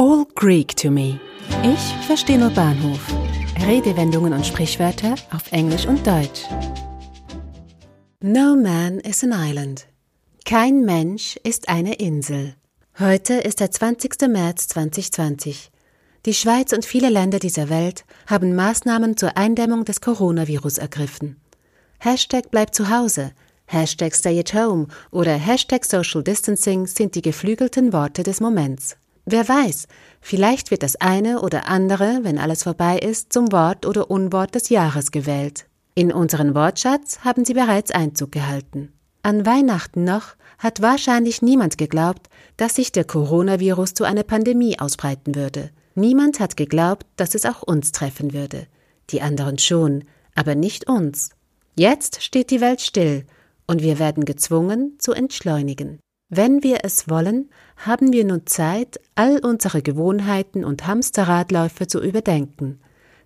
All Greek to me. Ich verstehe nur Bahnhof. Redewendungen und Sprichwörter auf Englisch und Deutsch. No man is an island. Kein Mensch ist eine Insel. Heute ist der 20. März 2020. Die Schweiz und viele Länder dieser Welt haben Maßnahmen zur Eindämmung des Coronavirus ergriffen. Hashtag bleib zu Hause, Hashtag stay at home oder Hashtag social distancing sind die geflügelten Worte des Moments. Wer weiß, vielleicht wird das eine oder andere, wenn alles vorbei ist, zum Wort oder Unwort des Jahres gewählt. In unseren Wortschatz haben sie bereits Einzug gehalten. An Weihnachten noch hat wahrscheinlich niemand geglaubt, dass sich der Coronavirus zu einer Pandemie ausbreiten würde. Niemand hat geglaubt, dass es auch uns treffen würde. Die anderen schon, aber nicht uns. Jetzt steht die Welt still und wir werden gezwungen zu entschleunigen. Wenn wir es wollen, haben wir nun Zeit, all unsere Gewohnheiten und Hamsterradläufe zu überdenken.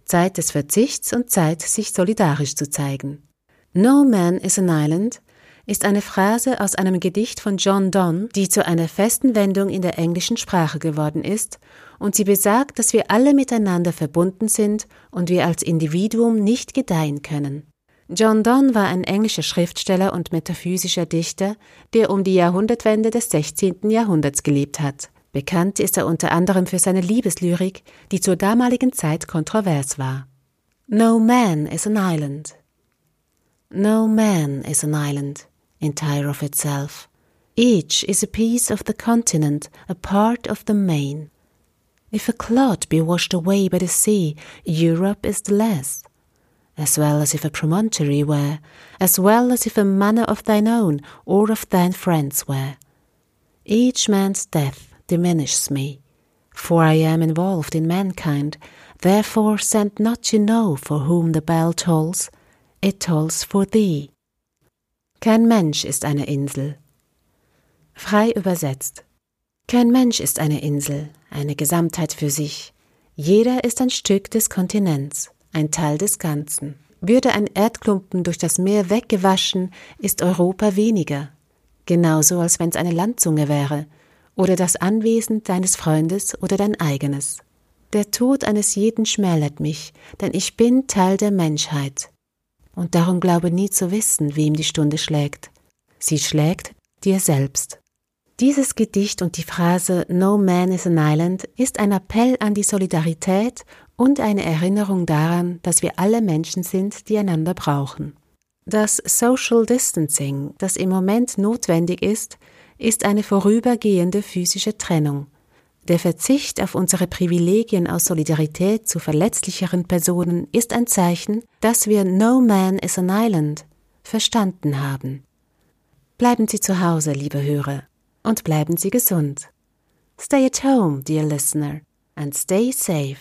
Zeit des Verzichts und Zeit, sich solidarisch zu zeigen. No man is an island ist eine Phrase aus einem Gedicht von John Donne, die zu einer festen Wendung in der englischen Sprache geworden ist, und sie besagt, dass wir alle miteinander verbunden sind und wir als Individuum nicht gedeihen können. John Donne war ein englischer Schriftsteller und metaphysischer Dichter, der um die Jahrhundertwende des 16. Jahrhunderts gelebt hat. Bekannt ist er unter anderem für seine Liebeslyrik, die zur damaligen Zeit kontrovers war. No man is an island. No man is an island, entire of itself. Each is a piece of the continent, a part of the main. If a clod be washed away by the sea, Europe is the less. As well as if a promontory were, as well as if a manor of thine own or of thine friends were. Each man's death diminishes me, for I am involved in mankind, therefore send not you know for whom the bell tolls, it tolls for thee. Kein Mensch ist eine Insel. Frei übersetzt. Kein Mensch ist eine Insel, eine Gesamtheit für sich. Jeder ist ein Stück des Kontinents ein Teil des Ganzen. Würde ein Erdklumpen durch das Meer weggewaschen, ist Europa weniger. Genauso als wenn es eine Landzunge wäre oder das Anwesen deines Freundes oder dein eigenes. Der Tod eines jeden schmälert mich, denn ich bin Teil der Menschheit. Und darum glaube nie zu wissen, wem die Stunde schlägt. Sie schlägt dir selbst. Dieses Gedicht und die Phrase No man is an island ist ein Appell an die Solidarität und eine Erinnerung daran, dass wir alle Menschen sind, die einander brauchen. Das Social Distancing, das im Moment notwendig ist, ist eine vorübergehende physische Trennung. Der Verzicht auf unsere Privilegien aus Solidarität zu verletzlicheren Personen ist ein Zeichen, dass wir No Man is an Island verstanden haben. Bleiben Sie zu Hause, liebe Hörer, und bleiben Sie gesund. Stay at home, dear listener, and stay safe.